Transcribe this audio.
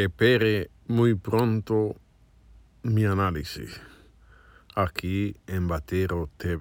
Espere muy pronto mi análisis aquí en Batero TV.